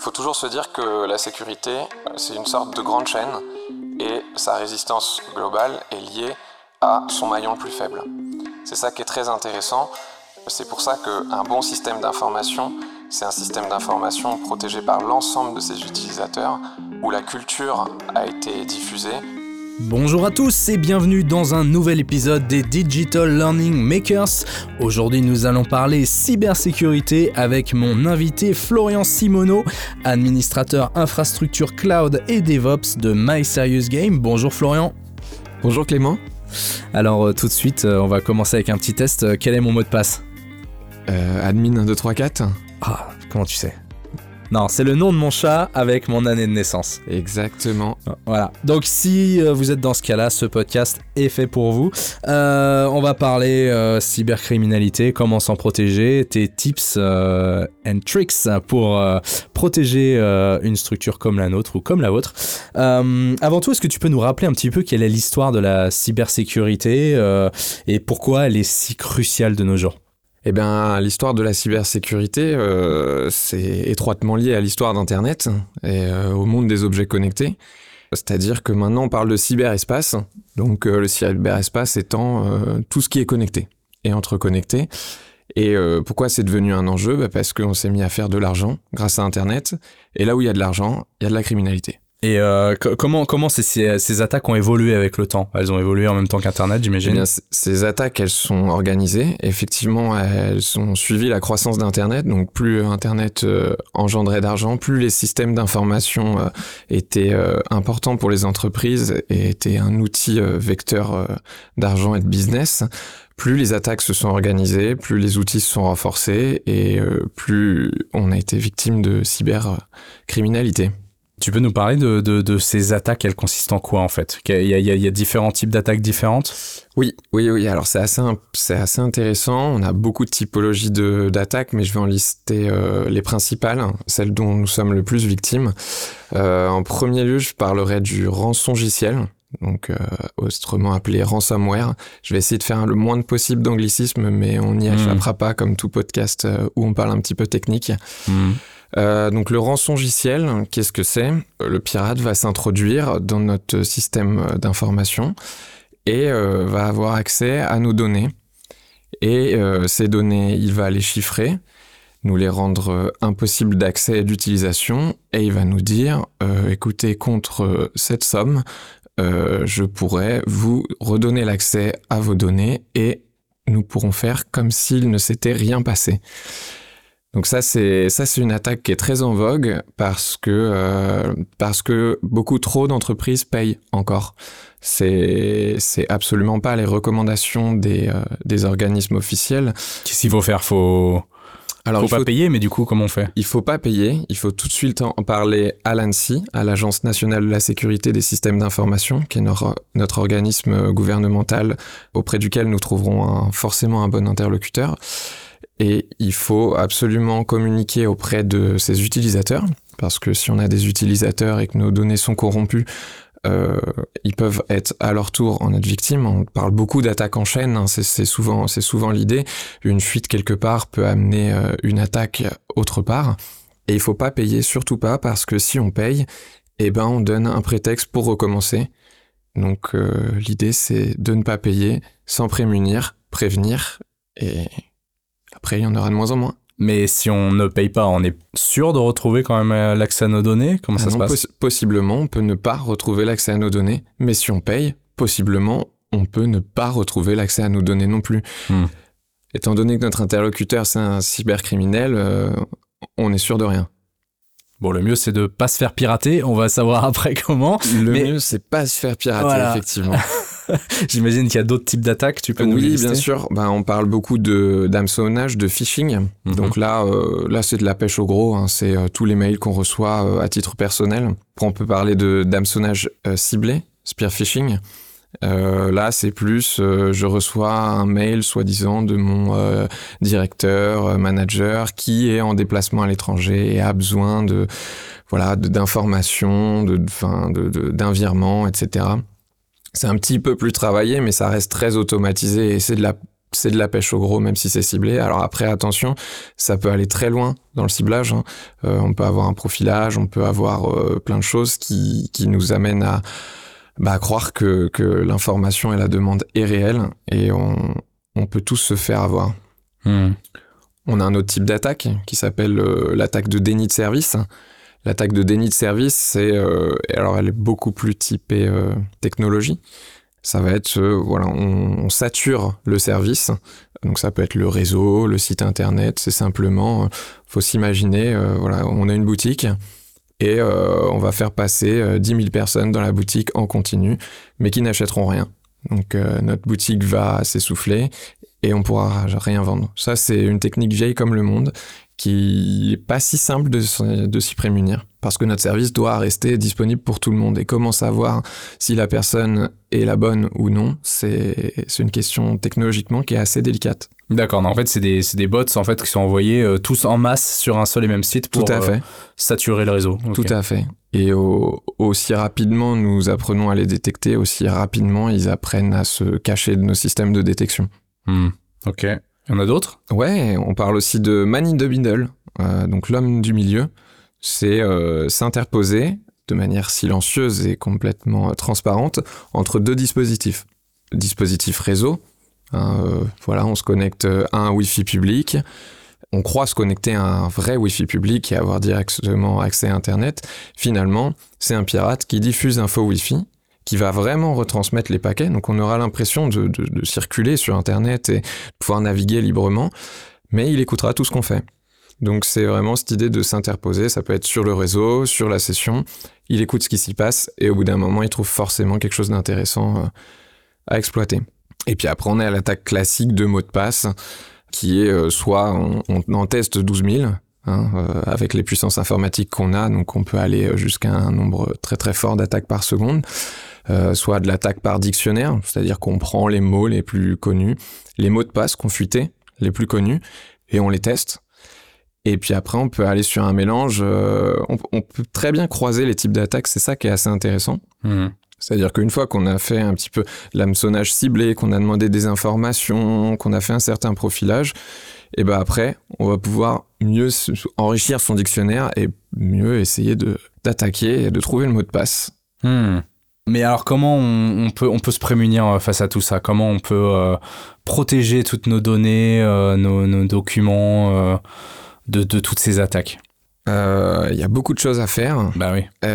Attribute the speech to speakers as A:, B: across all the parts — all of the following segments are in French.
A: Il faut toujours se dire que la sécurité, c'est une sorte de grande chaîne et sa résistance globale est liée à son maillon le plus faible. C'est ça qui est très intéressant. C'est pour ça qu'un bon système d'information, c'est un système d'information protégé par l'ensemble de ses utilisateurs, où la culture a été diffusée
B: Bonjour à tous et bienvenue dans un nouvel épisode des Digital Learning Makers. Aujourd'hui nous allons parler cybersécurité avec mon invité Florian Simoneau, administrateur infrastructure cloud et DevOps de My Serious Game. Bonjour Florian.
C: Bonjour Clément.
B: Alors euh, tout de suite euh, on va commencer avec un petit test. Euh, quel est mon mot de passe?
C: Admin 1234.
B: Ah, comment tu sais? Non, c'est le nom de mon chat avec mon année de naissance.
C: Exactement.
B: Voilà. Donc si euh, vous êtes dans ce cas-là, ce podcast est fait pour vous. Euh, on va parler euh, cybercriminalité, comment s'en protéger, tes tips and tricks pour protéger une structure comme la nôtre ou comme la vôtre. avant tout, est-ce que tu peux nous rappeler un petit peu quelle est l'histoire de la cybersécurité et pourquoi elle est si cruciale de nos jours?
C: Eh bien, l'histoire de la cybersécurité, euh, c'est étroitement lié à l'histoire d'Internet et euh, au monde des objets connectés. C'est-à-dire que maintenant, on parle de cyberespace. Donc, euh, le cyberespace étant tout ce qui est connecté et interconnecté. Et pourquoi c'est devenu un enjeu? Bah, Parce qu'on s'est mis à faire de l'argent grâce à Internet. Et là où il y a de l'argent, il y a de la criminalité.
B: Et euh, comment comment ces, ces, attaques ont évolué avec le temps? Elles ont évolué en même temps qu'Internet, j'imagine? Eh
C: ces attaques, elles sont organisées. Effectivement, elles ont suivi la croissance d'Internet. Donc, plus Internet euh, engendrait d'argent, plus les systèmes d'information euh, étaient importants pour les entreprises et étaient un outil vecteur d'argent et de business. Plus les attaques se sont organisées, plus les outils se sont renforcés et plus on a été victime de cybercriminalité.
B: Tu peux nous parler de, de, ces attaques Elles consistent en quoi en fait? Il y, a, il y, a, différents types d'attaques différentes?
C: Oui, oui, oui. Alors c'est assez, c'est assez intéressant. On a beaucoup de typologies d'attaques, mais je vais en lister euh, les principales, celles dont nous sommes le plus victimes. Euh, en premier lieu, je parlerai du rançongiciel donc euh, autrement appelé ransomware. Je vais essayer de faire le moins possible d'anglicisme, mais on n'y hmm. échappera pas comme tout podcast où on parle un petit peu technique. Hmm. Euh, donc le rançongiciel, qu'est-ce que c'est? Le pirate va s'introduire dans notre système d'information et euh, va avoir accès à nos données. Et euh, ces données, il va les chiffrer, nous les rendre impossibles d'accès et d'utilisation, et il va nous dire, écoutez, contre cette somme, je pourrais vous redonner l'accès à vos données et nous pourrons faire comme s'il ne s'était rien passé. Donc ça c'est ça c'est une attaque qui est très en vogue parce que euh, parce que beaucoup trop d'entreprises payent encore. C'est c'est absolument pas les recommandations des euh, des organismes officiels.
B: Qu'est-ce qu'il faut faire? Faut alors, faut pas payer, mais du coup, comment on fait?
C: Il faut pas payer. Il faut tout de suite en parler à l'ANSI, à l'Agence nationale de la sécurité des systèmes d'information, qui est notre, notre, organisme gouvernemental auprès duquel nous trouverons un, forcément un bon interlocuteur et il faut absolument communiquer auprès de ses utilisateurs, parce que si on a des utilisateurs et que nos données sont corrompues, euh, ils peuvent être à leur tour en être victimes. On parle beaucoup d'attaques en chaîne, hein, c'est souvent, l'idée. Une fuite quelque part peut amener euh, une attaque autre part, et il faut pas payer, surtout pas, parce que si on paye, eh ben on donne un prétexte pour recommencer. Donc euh, l'idée c'est de ne pas payer, sans prémunir, prévenir et après, il y en aura de moins en moins.
B: Mais si on ne paye pas, on est sûr de retrouver quand même euh, l'accès à nos données? Comment ça ah se passe?
C: Possiblement, on peut ne pas retrouver l'accès à nos données. Mais si on paye, possiblement, on peut ne pas retrouver l'accès à nos données non plus. Hmm. Étant donné que notre interlocuteur, c'est un cybercriminel, euh, on est sûr de rien.
B: Bon, le mieux, c'est de pas se faire pirater. On va savoir après comment.
C: Le mieux, c'est pas se faire pirater, effectivement.
B: J'imagine qu'il y a d'autres types d'attaques, tu peux
C: nous
B: Oui,
C: bien sûr. Ben, on parle beaucoup de d'hameçonnage, de phishing. Mhm. Donc là, euh, là c'est de la pêche au gros. Hein. C'est euh, tous les mails qu'on reçoit euh, à titre personnel. on peut parler de d'hameçonnage ciblé, spear phishing. là, c'est plus, je reçois un mail soi-disant de mon directeur, manager, qui est en déplacement à l'étranger et a besoin de, voilà, d'informations, de, de, d'un virement, etc. C'est un petit peu plus travaillé, mais ça reste très automatisé et c'est de la c'est de la pêche au gros, même si c'est ciblé. Alors après, attention, ça peut aller très loin dans le ciblage. Hein. Euh, on peut avoir un profilage, on peut avoir plein de choses qui, qui nous amènent à, bah, croire que, que l'information et la demande est réelle et on, on peut tous se faire avoir. Hmm. On a un autre type d'attaque qui s'appelle l'attaque de déni de service. L'attaque de déni de service, c'est euh, alors elle est beaucoup plus typée euh, technologie. Ça va être euh, voilà, on, sature le service. Donc ça peut être le réseau, le site internet. C'est simplement, faut s'imaginer, voilà, on a une boutique et on va faire passer 10 000 personnes dans la boutique en continu, mais qui n'achèteront rien. Donc notre boutique va s'essouffler et on pourra rien vendre. Ça, c'est une technique vieille comme le monde qui est pas si simple de, de s'y prémunir parce que notre service doit rester disponible pour tout le monde. Et comment savoir si la personne est la bonne ou non, c'est une question technologiquement qui est assez délicate.
B: D'accord, en fait, c'est des, des, bots en fait, qui sont envoyés euh, tous en masse sur un seul et même site pour
C: Tout à fait. Euh,
B: saturer le réseau.
C: Tout à fait. Et aussi rapidement nous apprenons à les détecter, aussi rapidement ils apprennent à se cacher de nos systèmes de détection.
B: Hmm. Ok. Il y en a d'autres?
C: Ouais, on parle aussi de man in the middle, euh, donc l'homme du milieu. C'est euh, s'interposer de manière silencieuse et complètement transparente entre deux dispositifs. Dispositif réseau, hein, euh, voilà, on se connecte à un Wi-Fi public, on croit se connecter à un vrai Wi-Fi public et avoir directement accès à Internet. Finalement, c'est un pirate qui diffuse un faux Wi-Fi qui va vraiment retransmettre les paquets. Donc on aura l'impression de, circuler sur Internet et de pouvoir naviguer librement, mais il écoutera tout ce qu'on fait. Donc c'est vraiment cette idée de s'interposer, ça peut être sur le réseau, sur la session, il écoute ce qui s'y passe et au bout d'un moment il trouve forcément quelque chose d'intéressant euh, à exploiter. Et puis après on est à l'attaque classique de mots de passe qui est euh, soit on, en teste 12 000, Hein, euh, avec les puissances informatiques qu'on a, donc on peut aller jusqu'à un nombre très très fort d'attaques par seconde. Euh, soit de l'attaque par dictionnaire, c'est-à-dire qu'on prend les mots les plus connus, les mots de passe confutés les plus connus, et on les teste. Et puis après, on peut aller sur un mélange. Euh, on, peut très bien croiser les types d'attaques. C'est ça qui est assez intéressant. Mmh. C'est-à-dire qu'une fois qu'on a fait un petit peu l'hameçonnage ciblé, qu'on a demandé des informations, qu'on a fait un certain profilage, et ben après, on va pouvoir mieux enrichir son dictionnaire et mieux essayer de d'attaquer et de trouver le mot de passe.
B: Mmh. Mais alors comment on, peut, on peut se prémunir euh, face à tout ça? Comment on peut euh, protéger toutes nos données, euh, nos, documents de, toutes ces attaques?
C: Il y a beaucoup de choses à faire.
B: Bah oui.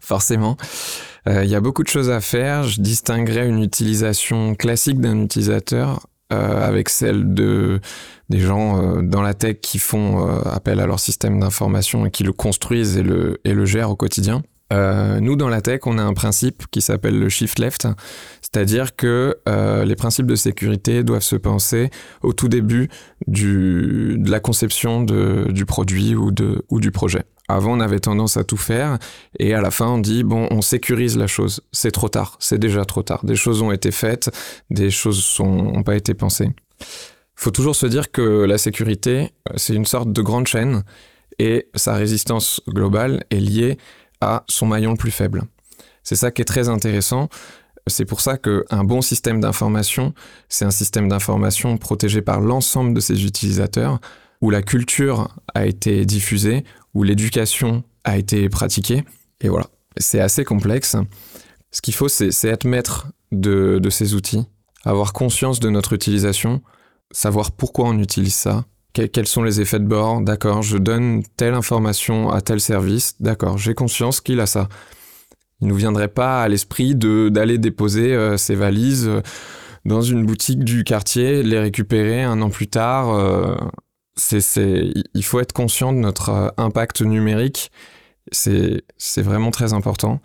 C: forcément. Il y a beaucoup de choses à faire. Je distinguerais une utilisation classique d'un utilisateur avec celle de des gens dans la tech qui font appel à leur système d'information et qui le construisent et le, et le gèrent au quotidien. Euh, nous, dans la tech, on a un principe qui s'appelle le shift left, c'est-à-dire que euh, les principes de sécurité doivent se penser au tout début de la conception du produit ou, du projet. Avant, on avait tendance à tout faire et à la fin, on dit bon, on sécurise la chose. C'est trop tard, c'est déjà trop tard. Des choses ont été faites, des choses n'ont pas été pensées. Faut toujours se dire que la sécurité, c'est une sorte de grande chaîne et sa résistance globale est liée à son maillon le plus faible. C'est ça qui est très intéressant. C'est pour ça qu'un bon système d'information, c'est un système d'information protégé par l'ensemble de ses utilisateurs, où la culture a été diffusée, où l'éducation a été pratiquée. Et voilà, c'est assez complexe. Ce qu'il faut, c'est être maître de, de ces outils, avoir conscience de notre utilisation, savoir pourquoi on utilise ça, quels sont les effets de bord? D'accord, je donne telle information à tel service. D'accord, j'ai conscience qu'il a ça. Il ne nous viendrait pas à l'esprit d'aller déposer euh, ses valises euh, dans une boutique du quartier, les récupérer un an plus tard. Euh, c'est, il faut être conscient de notre impact numérique. C'est, vraiment très important.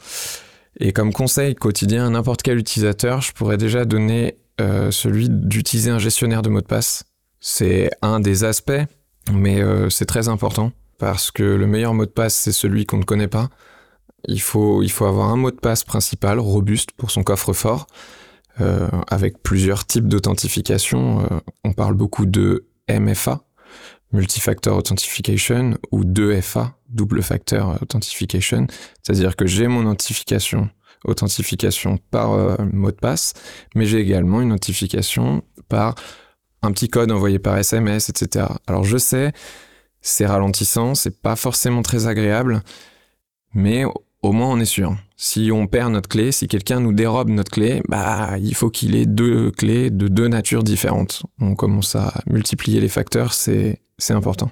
C: Et comme conseil quotidien à n'importe quel utilisateur, je pourrais déjà donner celui d'utiliser un gestionnaire de mots de passe c'est un des aspects, mais euh, c'est très important parce que le meilleur mot de passe, c'est celui qu'on ne connaît pas. Il faut, avoir un mot de passe principal, robuste pour son coffre-fort, euh, avec plusieurs types d'authentification. Euh, on parle beaucoup de MFA, multifactor authentication ou 2FA, double factor authentication, c'est-à-dire que j'ai mon authentification par mot de passe, mais j'ai également une authentification par un petit code envoyé par SMS, etc. Alors je sais, c'est ralentissant, c'est pas forcément très agréable, mais au moins on est sûr. Si on perd notre clé, si quelqu'un nous dérobe notre clé, bah il faut qu'il ait deux clés de deux natures différentes. On commence à multiplier les facteurs, c'est c'est important.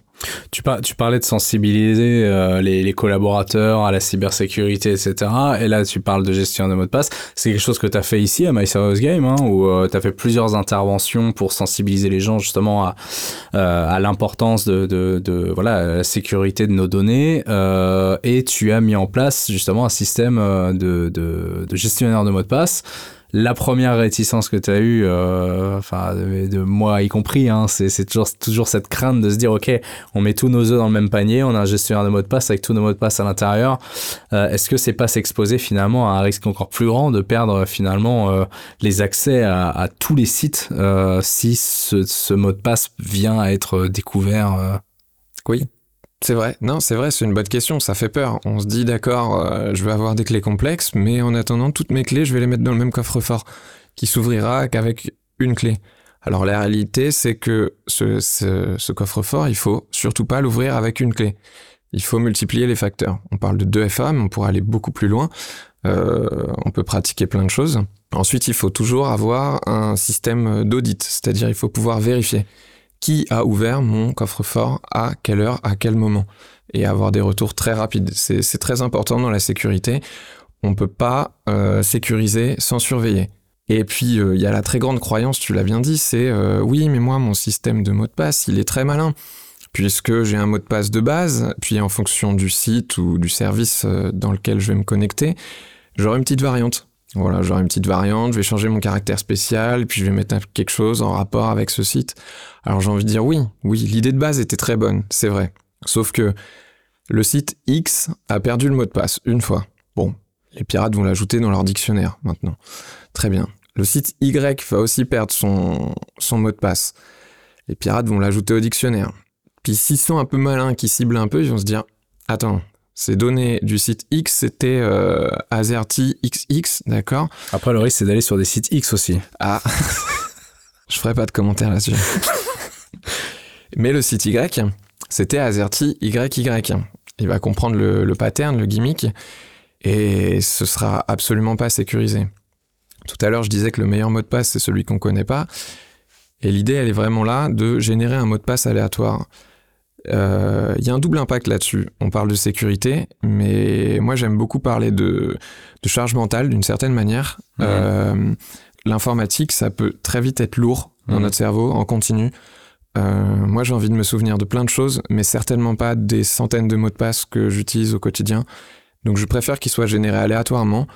B: Tu, parlais de sensibiliser euh, les, collaborateurs à la cybersécurité, etc. Et là, tu parles de gestion de mots de passe. C'est quelque chose que tu as fait ici à My Game, hein, où euh, tu as fait plusieurs interventions pour sensibiliser les gens justement à, euh, à l'importance de, de, de, voilà, la sécurité de nos données. et tu as mis en place justement un système de, de, de gestionnaire de mots de passe la première réticence que tu as eue, euh, enfin de, moi y compris, hein, c'est toujours, cette crainte de se dire ok, on met tous nos œufs dans le même panier, on a un gestionnaire de mots de passe avec tous nos mots de passe à l'intérieur. Euh, est-ce que c'est pas s'exposer finalement à un risque encore plus grand de perdre finalement euh, les accès à, tous les sites si ce, ce, mot de passe vient à être découvert
C: Oui, c'est vrai, non, c'est vrai, c'est une bonne question, ça fait peur. On se dit, d'accord, euh, je vais avoir des clés complexes, mais en attendant, toutes mes clés, je vais les mettre dans le même coffre-fort, qui s'ouvrira qu'avec une clé. Alors la réalité, c'est que ce, coffre-fort, il faut surtout pas l'ouvrir avec une clé. Il faut multiplier les facteurs. On parle de 2FA, mais on pourrait aller beaucoup plus loin. Euh, on peut pratiquer plein de choses. Ensuite, il faut toujours avoir un système d'audit, c'est-à-dire il faut pouvoir vérifier qui a ouvert mon coffre-fort, à quelle heure, à quel moment, et avoir des retours très rapides. C'est très important dans la sécurité. On ne peut pas euh, sécuriser sans surveiller. Et puis, euh, il y a la très grande croyance, tu l'as bien dit, c'est euh, oui, mais moi, mon système de mot de passe, il est très malin, puisque j'ai un mot de passe de base, puis en fonction du site ou du service dans lequel je vais me connecter, j'aurai une petite variante. Voilà, j'aurai une petite variante, je vais changer mon caractère spécial, puis je vais mettre quelque chose en rapport avec ce site. Alors j'ai envie de dire oui, oui, l'idée de base était très bonne, c'est vrai. Sauf que le site X a perdu le mot de passe une fois. Bon, les pirates vont l'ajouter dans leur dictionnaire maintenant. Très bien. Le site Y va aussi perdre son, son mot de passe. Les pirates vont l'ajouter au dictionnaire. Puis s'ils sont un peu malins, qui ciblent un peu, ils vont se dire Attends, ces données du site X, c'était euh, Azerty XX, d'accord
B: Après, le risque, c'est d'aller sur des sites X aussi.
C: Ah Je ferai pas de commentaires là-dessus. Mais le site Y, c'était Azerty YY. Il va comprendre le, le pattern, le gimmick, et ce sera absolument pas sécurisé. Tout à l'heure, je disais que le meilleur mot de passe, c'est celui qu'on connaît pas. Et l'idée, elle est vraiment là de générer un mot de passe aléatoire. Il euh, y a un double impact là-dessus. On parle de sécurité, mais moi j'aime beaucoup parler de, de charge mentale d'une certaine manière. Euh, l'informatique, ça peut très vite être lourd dans notre cerveau, en continu. Euh, moi j'ai envie de me souvenir de plein de choses, mais certainement pas des centaines de mots de passe que j'utilise au quotidien. Donc je préfère qu'ils soient générés aléatoirement.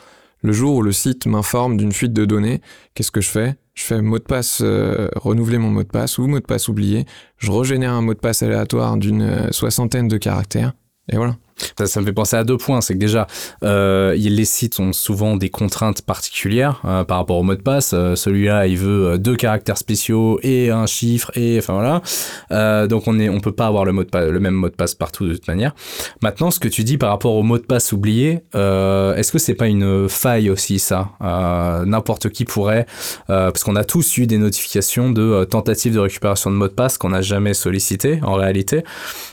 C: Le jour où le site m'informe d'une fuite de données, qu'est-ce que je fais? Je fais mot de passe, euh, renouveler mon mot de passe ou mot de passe oublié. Je régénère un mot de passe aléatoire d'une euh, soixantaine de caractères. Et voilà.
B: Ça, me fait penser à deux points. C'est que déjà, euh, les sites ont souvent des contraintes particulières euh, par rapport au mot de passe. Euh, celui-là, il veut deux caractères spéciaux et un chiffre et enfin voilà. donc on est, on peut pas avoir le mot de passe, le même mot de passe partout de toute manière. Maintenant, ce que tu dis par rapport au mot de passe oublié, est-ce que c'est pas une faille aussi ça? N'importe qui pourrait, parce qu'on a tous eu des notifications de tentatives de récupération de mot de passe qu'on n'a jamais sollicité en réalité.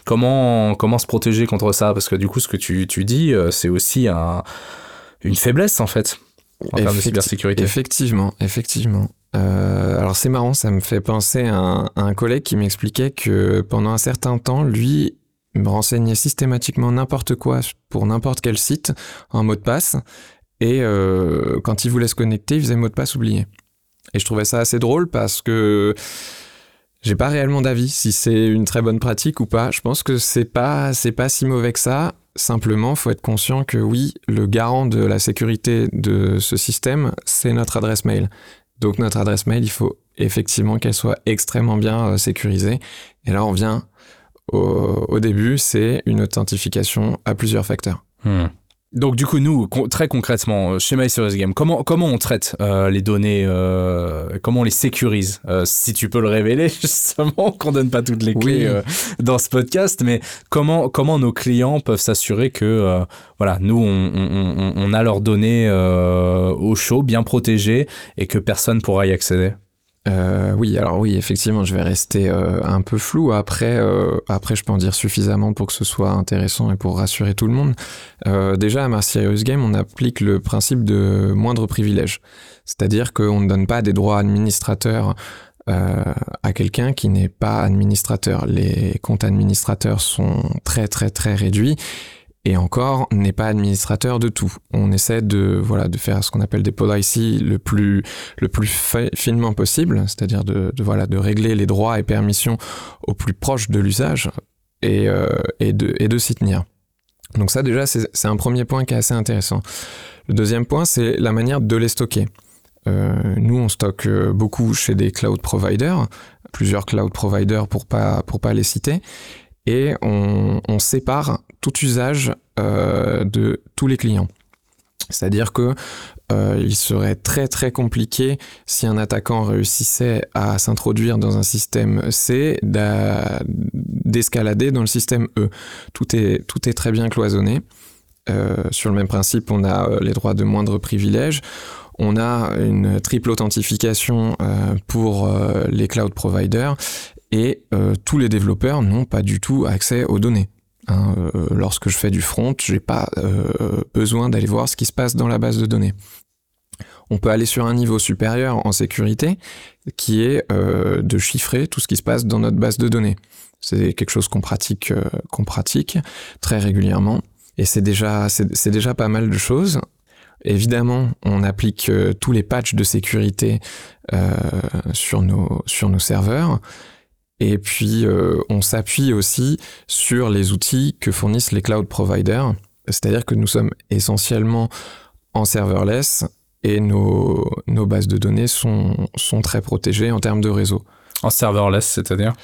B: Comment comment se protéger contre ça? Parce que du coup, ce que tu, tu dis, euh, c'est aussi un, une faiblesse, en fait, en termes de cybersécurité.
C: Effectivement, effectivement. Euh, alors c'est marrant, ça me fait penser à un, collègue qui m'expliquait que pendant un certain temps, lui me renseignait systématiquement n'importe quoi pour n'importe quel site en mot de passe. Et euh, quand il voulait se connecter, il faisait mot de passe oublié. Et je trouvais ça assez drôle parce que j'ai pas réellement d'avis si c'est une très bonne pratique ou pas. Je pense que c'est pas c'est pas si mauvais que ça. Simplement, faut être conscient que oui, le garant de la sécurité de ce système, c'est notre adresse mail. Donc notre adresse mail, il faut effectivement qu'elle soit extrêmement bien euh, sécurisée. Et là, on vient au, début, c'est une authentification à plusieurs facteurs.
B: Hmm. Donc du coup, nous, très concrètement, chez My Game, comment, comment on traite les données, comment on les sécurise Si tu peux le révéler, justement, qu'on donne pas toutes les clés dans ce podcast, mais comment, comment nos clients peuvent s'assurer que, voilà, nous, on, on, on, a leurs données au chaud, bien protégées, et que personne pourra y accéder?
C: Euh, oui, alors oui, effectivement, je vais rester euh, un peu flou. Après, euh, après, je peux en dire suffisamment pour que ce soit intéressant et pour rassurer tout le monde. déjà, à Mars Serious Game, on applique le principe de moindre privilège. C'est-à-dire qu'on ne donne pas des droits administrateurs à quelqu'un qui n'est pas administrateur. Les comptes administrateurs sont très très très réduits et encore n'est pas administrateur de tout. On essaie de voilà de faire ce qu'on appelle des policy le plus le plus finement possible, c'est-à-dire de, voilà de régler les droits et permissions au plus proche de l'usage et, euh, et de et de s'y tenir. Donc ça déjà c'est un premier point qui est assez intéressant. Le deuxième point c'est la manière de les stocker. Euh, nous on stocke euh, beaucoup chez des cloud providers, plusieurs cloud providers pour pas pour pas les citer et on, sépare tout usage euh, de tous les clients. C'est-à-dire que euh, il serait très très compliqué si un attaquant réussissait à s'introduire dans un système C d'escalader dans le système E. Tout est, très bien cloisonné. Euh, sur le même principe, on a les droits de moindre privilège. On a une triple authentification pour les cloud providers et tous les développeurs n'ont pas du tout accès aux données. Hein, euh, lorsque je fais du front, j'ai pas euh, besoin d'aller voir ce qui se passe dans la base de données. On peut aller sur un niveau supérieur en sécurité, qui est de chiffrer tout ce qui se passe dans notre base de données. C'est quelque chose qu'on pratique, pratique très régulièrement, et c'est déjà, déjà pas mal de choses. Évidemment, on applique tous les patchs de sécurité sur nos sur nos serveurs. Et puis, euh, on s'appuie aussi sur les outils que fournissent les cloud providers. C'est-à-dire que nous sommes essentiellement en serverless et nos, nos bases de données sont, sont très protégées en termes de réseau.
B: En serverless, c'est-à-dire?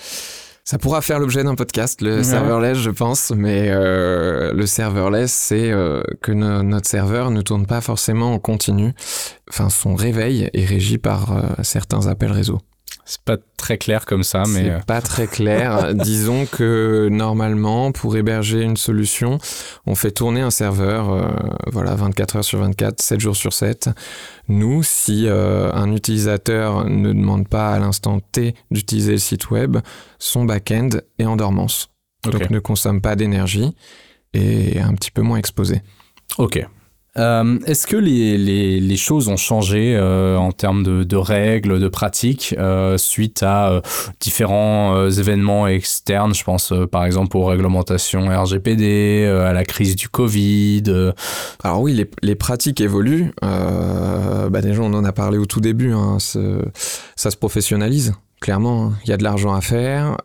C: Ça pourra faire l'objet d'un podcast, le serverless, je pense, mais euh, le serverless, c'est euh, que notre serveur ne tourne pas forcément en continu. Enfin, son réveil est régi par certains appels réseau.
B: C'est pas très clair comme ça, mais.
C: C'est euh, pas très clair. Disons que normalement, pour héberger une solution, on fait tourner un serveur, euh, voilà, 24 heures sur 24, 7 jours sur 7. Nous, si euh, un utilisateur ne demande pas à l'instant T d'utiliser le site web, son back-end est en dormance. Donc ne consomme pas d'énergie et est un petit peu moins exposé.
B: Ok, euh, est-ce que les, les, choses ont changé euh, en termes de, règles, de pratiques, euh, suite à différents événements externes? Je pense par exemple aux réglementations RGPD, à la crise du Covid.
C: Alors oui, les, les pratiques évoluent. bah déjà, on en a parlé au tout début. Hein, ça se professionnalise clairement, il y a de l'argent à faire.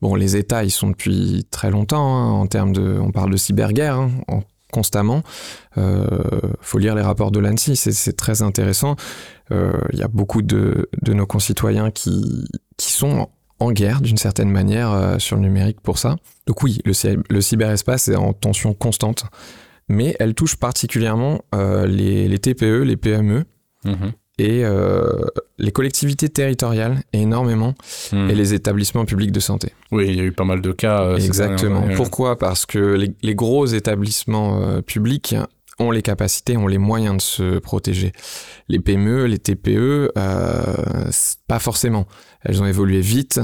C: Bon, les États, ils sont depuis très longtemps hein, en termes de, on parle de cyberguerre. Hein, constamment. Euh, faut lire les rapports de l'ANSI, c'est très intéressant. Euh, il y a beaucoup de, nos concitoyens qui, qui sont en guerre d'une certaine manière euh, sur le numérique pour ça. Donc oui, le, cyberespace est en tension constante, mais elle touche particulièrement les, TPE, les PME. Et euh, les collectivités territoriales énormément hmm. et les établissements publics de santé.
B: Oui, il y a eu pas mal de cas.
C: Euh, Exactement. Pourquoi? Parce que les, les gros établissements euh, publics ont les capacités, ont les moyens de se protéger. Les PME, les TPE, pas forcément. Elles ont évolué vite,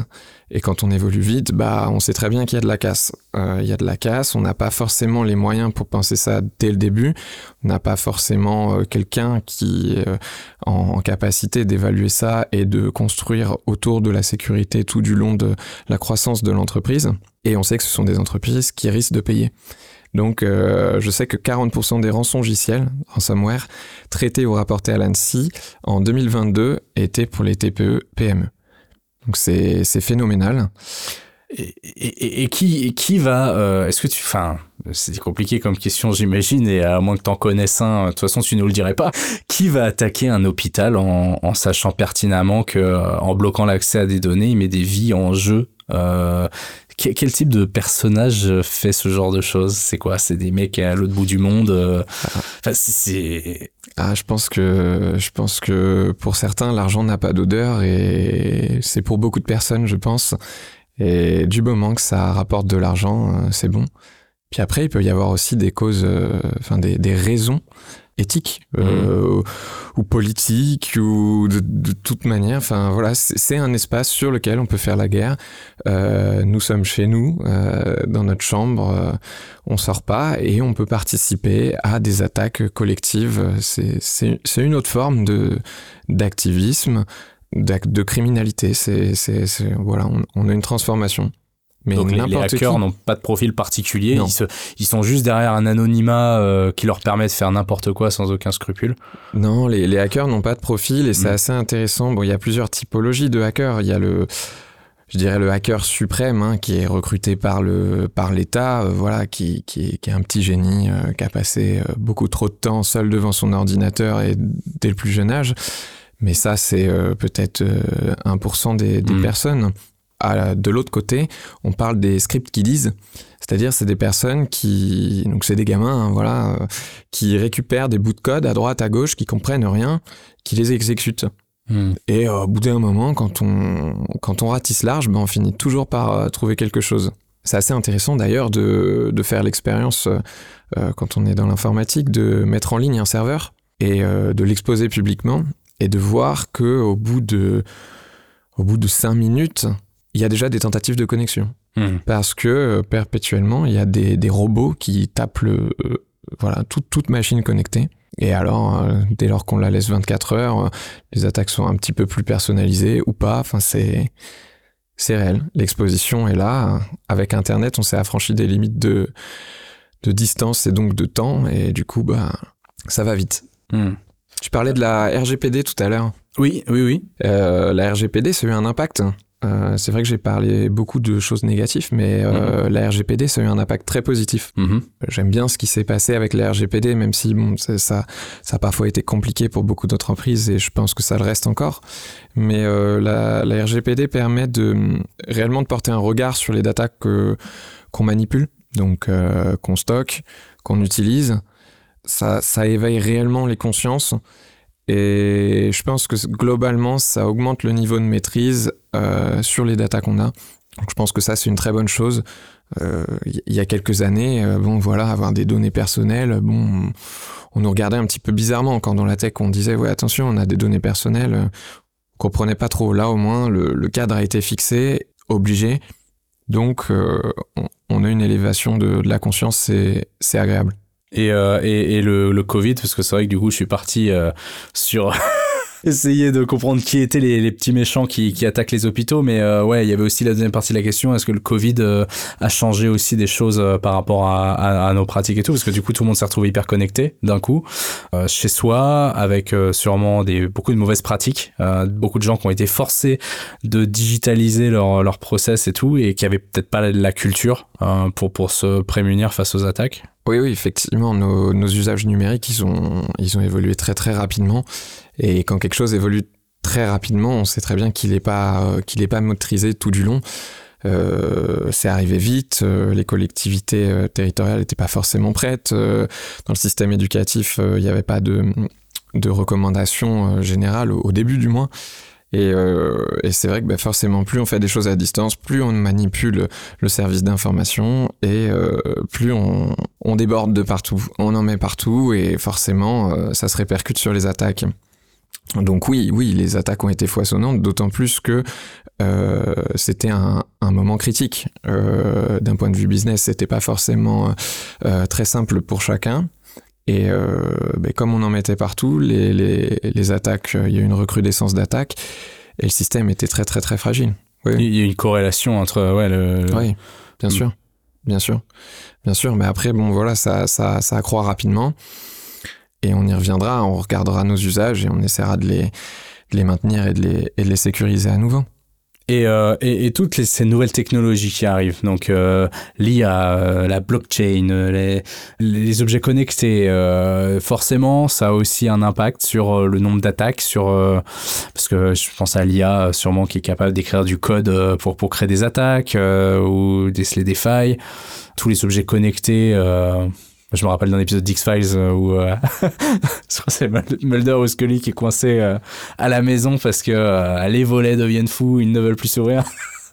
C: et quand on évolue vite, bah, on sait très bien qu'il y a de la casse. Euh, il y a de la casse, on n'a pas forcément les moyens pour penser ça dès le début. On n'a pas forcément euh, quelqu'un qui est euh, en, capacité d'évaluer ça et de construire autour de la sécurité tout du long de la croissance de l'entreprise. Et on sait que ce sont des entreprises qui risquent de payer. Donc, je sais que 40% des rançongiciels, ransomware, traités ou rapportés à l'ANSI en 2022 étaient pour les TPE, PME. Donc, c'est phénoménal.
B: Et, et, et, qui, qui va. Euh, est-ce que tu. Enfin, c'est compliqué comme question, j'imagine, et à moins que tu en connaisses un, de toute façon, tu ne le dirais pas. Qui va attaquer un hôpital en, en sachant pertinemment que, en bloquant l'accès à des données, il met des vies en jeu euh, quel type de personnage fait ce genre de choses? C'est quoi? C'est des mecs à l'autre bout du monde euh, Enfin, c'est.
C: Ah, je pense que je pense que pour certains, l'argent n'a pas d'odeur et c'est pour beaucoup de personnes, je pense. Et du moment que ça rapporte de l'argent, euh, c'est bon. Puis après, il peut y avoir aussi des causes, euh, enfin des, des raisons éthique euh, mmh. ou politique ou de, de toute manière. Enfin voilà, c'est un espace sur lequel on peut faire la guerre. Euh, nous sommes chez nous, euh, dans notre chambre, euh, on sort pas et on peut participer à des attaques collectives. C'est une autre forme de d'activisme, de criminalité. C'est voilà, on, on a une transformation.
B: Mais Donc les, hackers n'ont pas de profil particulier, ils, ils, sont juste derrière un anonymat euh, qui leur permet de faire n'importe quoi sans aucun scrupule.
C: Non, les, les hackers n'ont pas de profil et c'est mm. assez intéressant. Bon, il y a plusieurs typologies de hackers. Il y a le, je dirais le hacker suprême hein, qui est recruté par le par l'État, euh, voilà, qui, qui, qui, est un petit génie euh, qui a passé beaucoup trop de temps seul devant son ordinateur et dès le plus jeune âge. Mais ça, c'est peut-être 1% des, des mm. personnes de l'autre côté, on parle des script kiddies, c'est-à-dire c'est des personnes qui, donc c'est des gamins, hein, voilà, euh, qui récupèrent des bouts de code à droite, à gauche, qui comprennent rien, qui les exécutent. Hmm. Et euh, au bout d'un moment, quand on, quand on ratisse large, ben on finit toujours par euh, trouver quelque chose. C'est assez intéressant d'ailleurs de, de, faire l'expérience, quand on est dans l'informatique, de mettre en ligne un serveur et de l'exposer publiquement et de voir que au bout de, au bout de cinq minutes, il y a déjà des tentatives de connexion. Hmm. Parce que euh, perpétuellement, il y a des, des, robots qui tapent le, euh, voilà, toute, toute machine connectée. Et alors, euh, dès lors qu'on la laisse 24 heures, les attaques sont un petit peu plus personnalisées ou pas. Enfin, c'est, c'est réel. L'exposition est là. Avec Internet, on s'est affranchi des limites de, de distance et donc de temps. Et du coup, bah, ça va vite. Hmm. Tu parlais de la RGPD tout à l'heure.
B: Oui, oui, oui.
C: La RGPD, ça a eu un impact euh, c'est vrai que j'ai parlé beaucoup de choses négatives, mais euh, mhm. la RGPD, ça a eu un impact très positif. Mhm. J'aime bien ce qui s'est passé avec la RGPD, même si bon, ça, ça a parfois été compliqué pour beaucoup d'entreprises et je pense que ça le reste encore. Mais euh, la, la, RGPD permet de réellement de porter un regard sur les datas que qu'on manipule, donc qu'on stocke, qu'on utilise. Ça, ça éveille réellement les consciences et je pense que globalement, ça augmente le niveau de maîtrise euh, sur les datas qu'on a. Donc je pense que ça, c'est une très bonne chose. Euh, il y a quelques années, euh, bon voilà, avoir des données personnelles, bon, on nous regardait un petit peu bizarrement quand dans la tech on disait ouais attention, on a des données personnelles, on comprenait pas trop. Là au moins, le, cadre a été fixé, obligé. Donc on, a une élévation de la conscience, c'est agréable.
B: Et, euh, et, et le, le, Covid, parce que c'est vrai que du coup, je suis parti euh, sur essayer de comprendre qui étaient les, petits méchants qui, qui, attaquent les hôpitaux. Mais euh, ouais, il y avait aussi la deuxième partie de la question est-ce que le Covid euh, a changé aussi des choses euh, par rapport à, nos pratiques et tout? Parce que du coup, tout le monde s'est retrouvé hyper connecté d'un coup chez soi, avec sûrement des, beaucoup de mauvaises pratiques, beaucoup de gens qui ont été forcés de digitaliser leur, leur process et tout, et qui avaient peut-être pas la culture pour, pour se prémunir face aux attaques.
C: Oui, oui, effectivement, nos, nos, usages numériques, ils ont, ils ont évolué très très rapidement. Et quand quelque chose évolue très rapidement, on sait très bien qu'il n'est pas, euh, qu'il est pas maîtrisé tout du long. Euh, c'est arrivé vite, euh, les collectivités territoriales n'étaient pas forcément prêtes. Dans le système éducatif, il n'y avait pas de, de recommandations générales, au, début du moins. Et, c'est vrai que bah, forcément, plus on fait des choses à distance, plus on manipule le service d'information et plus on, déborde de partout. On en met partout et forcément, ça se répercute sur les attaques. Donc oui, oui, les attaques ont été foisonnantes, d'autant plus que euh, c'était un, un, moment critique euh, d'un point de vue business. C'était pas forcément euh, très simple pour chacun. Et ben, comme on en mettait partout, les, les, les attaques, il y a eu une recrudescence d'attaques et le système était très très très fragile.
B: Oui. Il y a une corrélation entre ouais le.
C: Oui, bien mm. sûr, bien sûr, bien sûr. Mais après bon voilà, ça ça ça accroît rapidement et on y reviendra, on regardera nos usages et on essaiera de les maintenir et de les sécuriser à nouveau.
B: Euh, et, et, toutes ces nouvelles technologies qui arrivent, donc euh, l'IA, euh, la blockchain, les, objets connectés, forcément, ça a aussi un impact sur le nombre d'attaques, sur parce que je pense à l'IA, sûrement qui est capable d'écrire du code pour créer des attaques ou déceler des failles. Tous les objets connectés je me rappelle d'un épisode d'X-Files euh, où euh, c'est Mulder ou Scully qui est coincé euh, à la maison parce que les volets deviennent fous, ils ne veulent plus sourire.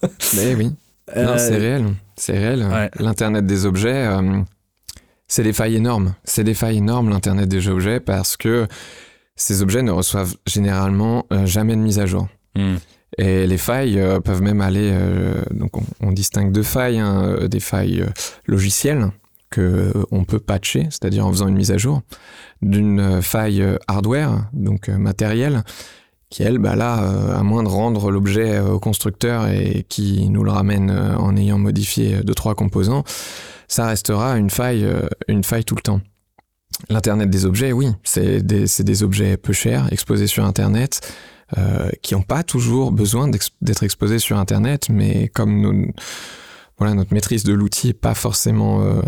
C: Mais oui, c'est réel, c'est réel. L'Internet des objets, c'est des failles énormes. C'est des failles énormes, l'Internet des objets, parce que ces objets ne reçoivent généralement jamais de mise à jour. Hmm. Et les failles peuvent même aller, donc on, distingue deux failles, hein, des failles logicielles, que on peut patcher, c'est-à-dire en faisant une mise à jour d'une faille hardware, donc euh, matérielle, qui elle, bah là, euh, à moins de rendre l'objet euh, au constructeur et qui nous le ramène en ayant modifié deux trois composants, ça restera une faille, une faille tout le temps. L'internet des objets, oui, c'est des, objets peu chers exposés sur Internet. qui n'ont pas toujours besoin d'être exposés sur Internet, mais comme nous, voilà, notre maîtrise de l'outil n'est pas forcément euh,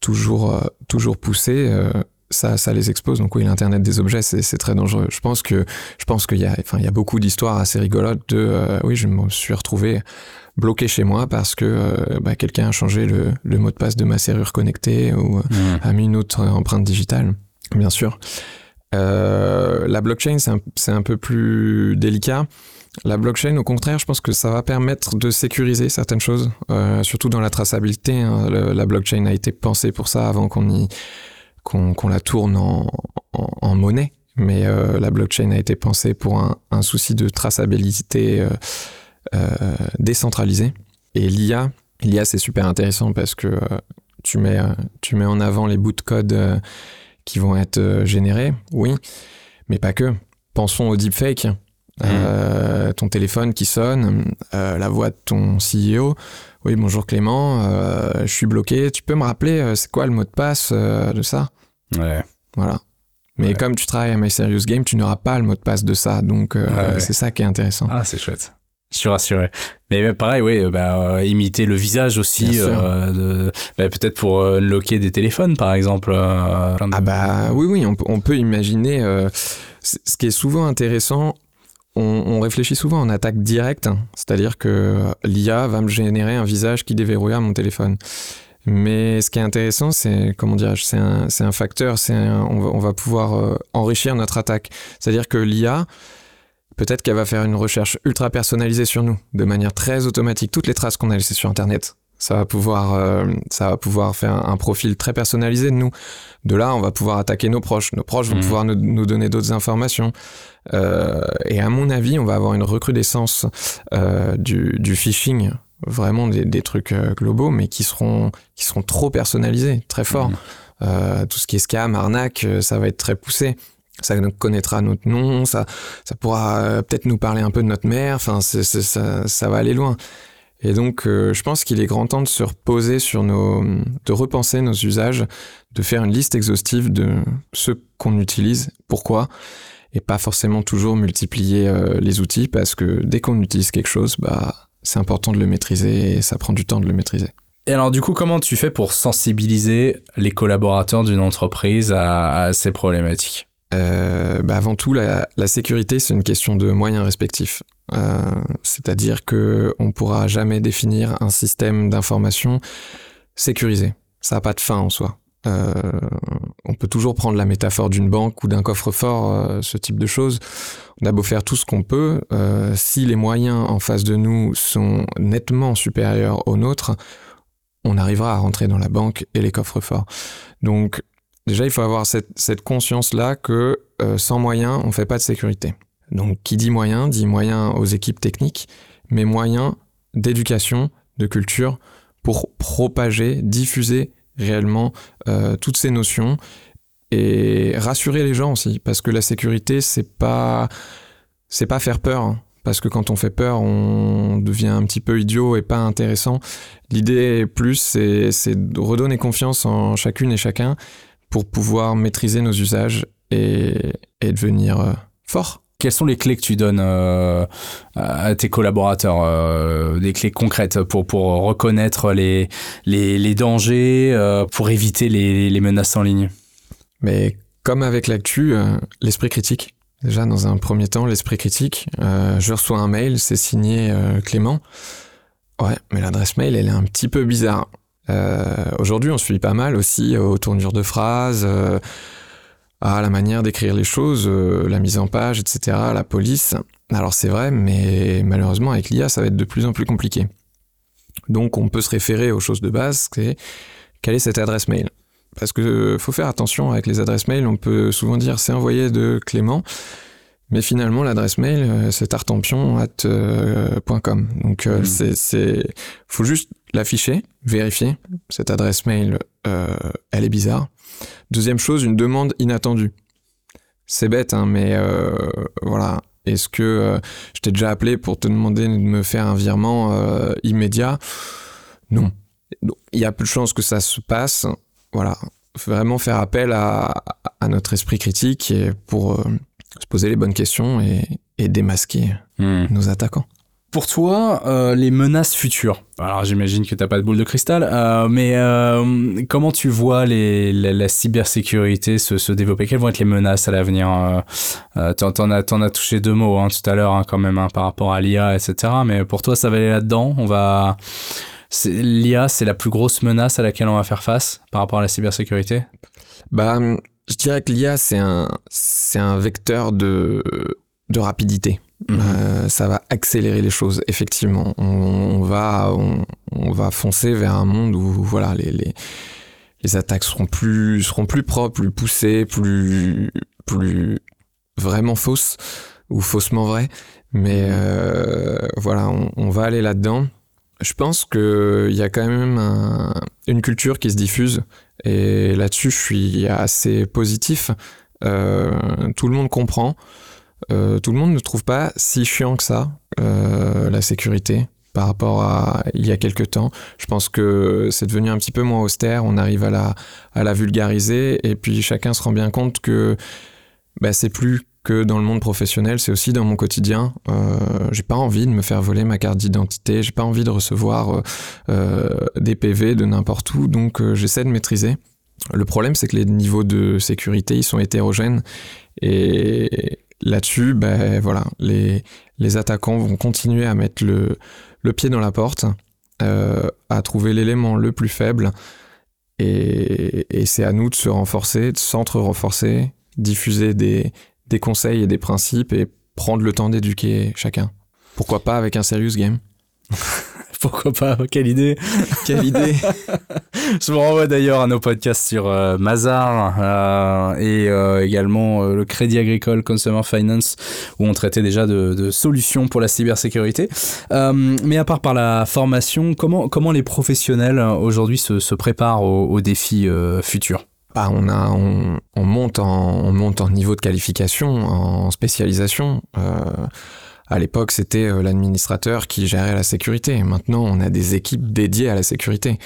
C: toujours, euh, toujours poussée. Euh, ça, ça, les expose. Donc oui, l'internet des objets, c'est très dangereux. Je pense que je pense qu'il y a, enfin, il y a beaucoup d'histoires assez rigolotes de, oui, je me suis retrouvé bloqué chez moi parce que bah, quelqu'un a changé le, le, mot de passe de ma serrure connectée ou mmh. a mis une autre empreinte digitale, bien sûr. la blockchain, c'est un, un, peu plus délicat la blockchain, au contraire, je pense que ça va permettre de sécuriser certaines choses, euh, surtout dans la traçabilité. Hein. la blockchain a été pensée pour ça avant qu'on y qu'on la tourne en, monnaie, mais euh, la blockchain a été pensée pour un, souci de traçabilité euh, décentralisée. Et l'IA, l'IA c'est super intéressant parce que tu mets tu mets en avant les bouts de code qui vont être générés, oui, mais pas que. Pensons au deepfake euh, ton téléphone qui sonne, euh, la voix de ton CEO. Oui, bonjour Clément, euh, je suis bloqué. Tu peux me rappeler c'est quoi le mot de passe de ça?
B: Ouais.
C: Voilà. Mais comme tu travailles à My Serious Game, tu n'auras pas le mot de passe de ça. Donc c'est ça qui est intéressant.
B: Ah, c'est chouette. Je suis rassuré. Mais pareil, oui, bah, imiter le visage aussi, bah, peut-être pour loquer des téléphones, par exemple.
C: ah bah oui, oui, on, on peut imaginer. ce qui est souvent intéressant on, réfléchit souvent en attaque directe, c'est-à-dire que l'IA va me générer un visage qui déverrouillera mon téléphone. Mais ce qui est intéressant, c'est comment dire, c'est un, un, facteur, c'est on, va pouvoir euh, enrichir notre attaque. C'est-à-dire que l'IA, peut-être qu'elle va faire une recherche ultra personnalisée sur nous, de manière très automatique. Toutes les traces qu'on a laissées sur Internet, ça va pouvoir, euh, ça va pouvoir faire un profil très personnalisé de nous. De là, on va pouvoir attaquer nos proches. Nos proches vont mmh. pouvoir nous, donner d'autres informations. Euh, et à mon avis, on va avoir une recrudescence euh, du, du, phishing, vraiment des, des trucs globaux, mais qui seront, qui seront trop personnalisés, très forts. Mmh. Euh, tout ce qui est scam, arnaque, ça va être très poussé ça connaîtra notre nom, ça, ça pourra peut-être nous parler un peu de notre mère, enfin, ça, ça va aller loin. Et donc, euh, je pense qu'il est grand temps de se reposer sur nos, de repenser nos usages, de faire une liste exhaustive de ce qu'on utilise, pourquoi, et pas forcément toujours multiplier euh, les outils, parce que dès qu'on utilise quelque chose, bah, c'est important de le maîtriser et ça prend du temps de le maîtriser.
B: Et alors du coup, comment tu fais pour sensibiliser les collaborateurs d'une entreprise à, ces problématiques?
C: Euh, bah Avant tout, la, sécurité, c'est une question de moyens respectifs. Euh, c'est-à-dire que on pourra jamais définir un système d'information sécurisé. Ça n'a pas de fin en soi. Euh, on peut toujours prendre la métaphore d'une banque ou d'un coffre-fort, ce type de choses. On a beau faire tout ce qu'on peut, si les moyens en face de nous sont nettement supérieurs aux nôtres, on arrivera à rentrer dans la banque et les coffres-forts. Donc déjà, il faut avoir cette, conscience-là que sans moyens, on ne fait pas de sécurité. Donc qui dit moyen, dit moyen aux équipes techniques, mais moyen d'éducation, de culture, pour propager, diffuser réellement euh, toutes ces notions et rassurer les gens aussi, parce que la sécurité, c'est pas pas faire peur. Hein. parce que quand on fait peur, on devient un petit peu idiot et pas intéressant. L'idée plus, c'est de redonner confiance en chacune et chacun pour pouvoir maîtriser nos usages et, et devenir euh, fort
B: Quelles sont les clés que tu donnes euh, à tes collaborateurs euh, Des clés concrètes pour, pour reconnaître les, les, les dangers, euh, pour éviter les, les, menaces en ligne?
C: Mais comme avec l'actu, l'esprit critique. Déjà, dans un premier temps, l'esprit critique. je reçois un mail, c'est signé Clément. Ouais, mais l'adresse mail, elle est un petit peu bizarre. Aujourd'hui, on suit pas mal aussi aux tournures de phrases à la manière d'écrire les choses, euh, la mise en page, etc., la police. Alors c'est vrai, mais malheureusement avec l'IA, ça va être de plus en plus compliqué. Donc on peut se référer aux choses de base, c'est quelle est cette adresse mail Parce que euh, faut faire attention avec les adresses mail, on peut souvent dire c'est envoyé de Clément, mais finalement l'adresse mail euh, c'est tartampion.com. Donc mmh. c'est c'est faut juste l'afficher, vérifier cette adresse mail, elle est bizarre Deuxième chose, une demande inattendue. C'est bête, hein, mais euh, voilà. Est-ce que euh, je t'ai déjà appelé pour te demander de me faire un virement euh, immédiat? Non. Il y a peu de chances que ça se passe. Voilà. Vraiment faire appel à, notre esprit critique pour se poser les bonnes questions et, démasquer hmm. nos attaquants.
B: Pour toi, euh, les menaces futures. Alors j'imagine que tu n'as pas de boule de cristal, euh, mais euh, comment tu vois les, la, cybersécurité se, se, développer? Quelles vont être les menaces à l'avenir? T'en as, en as touché deux mots hein, tout à l'heure hein, quand même hein, par rapport à l'IA, etc. Mais pour toi, ça va aller là-dedans? On va l'IA, c'est la plus grosse menace à laquelle on va faire face par rapport à la cybersécurité?
C: Bah, je dirais que l'IA c'est un c'est un vecteur de de rapidité. Mhm. Euh, ça va accélérer les choses, effectivement. On, va, on, va foncer vers un monde où voilà, les, les, les, attaques seront plus, seront plus propres, plus poussées, plus, plus vraiment fausses ou faussement vraies. Mais euh, voilà, on, va aller là-dedans. Je pense qu'il y a quand même une culture qui se diffuse et là-dessus, je suis assez positif. Euh, tout le monde comprend. Euh, tout le monde ne trouve pas si chiant que ça, euh, la sécurité, par rapport à il y a quelques temps. Je pense que c'est devenu un petit peu moins austère, on arrive à la, à la vulgariser, et puis chacun se rend bien compte que bah, c'est plus que dans le monde professionnel, c'est aussi dans mon quotidien. Euh, j'ai pas envie de me faire voler ma carte d'identité, j'ai pas envie de recevoir des PV de n'importe où, donc j'essaie de maîtriser. Le problème, c'est que les niveaux de sécurité, ils sont hétérogènes et là-dessus, ben voilà, les, les attaquants vont continuer à mettre le, le pied dans la porte, euh, à trouver l'élément le plus faible, et, et c'est à nous de se renforcer, de s'entre-renforcer, diffuser des, des conseils et des principes et prendre le temps d'éduquer chacun. Pourquoi pas avec un serious game
B: pourquoi pas Quelle idée
C: Quelle idée
B: Je vous renvoie d'ailleurs à nos podcasts sur euh, Mazar euh, et euh, également le Crédit Agricole Consumer Finance où on traitait déjà de, solutions pour la cybersécurité. mais à part par la formation, comment, comment les professionnels aujourd'hui se, préparent aux, défis futurs?
C: On, monte en, niveau de qualification, en spécialisation. À l'époque, c'était euh, l'administrateur qui gérait la sécurité. Maintenant, on a des équipes dédiées à la sécurité.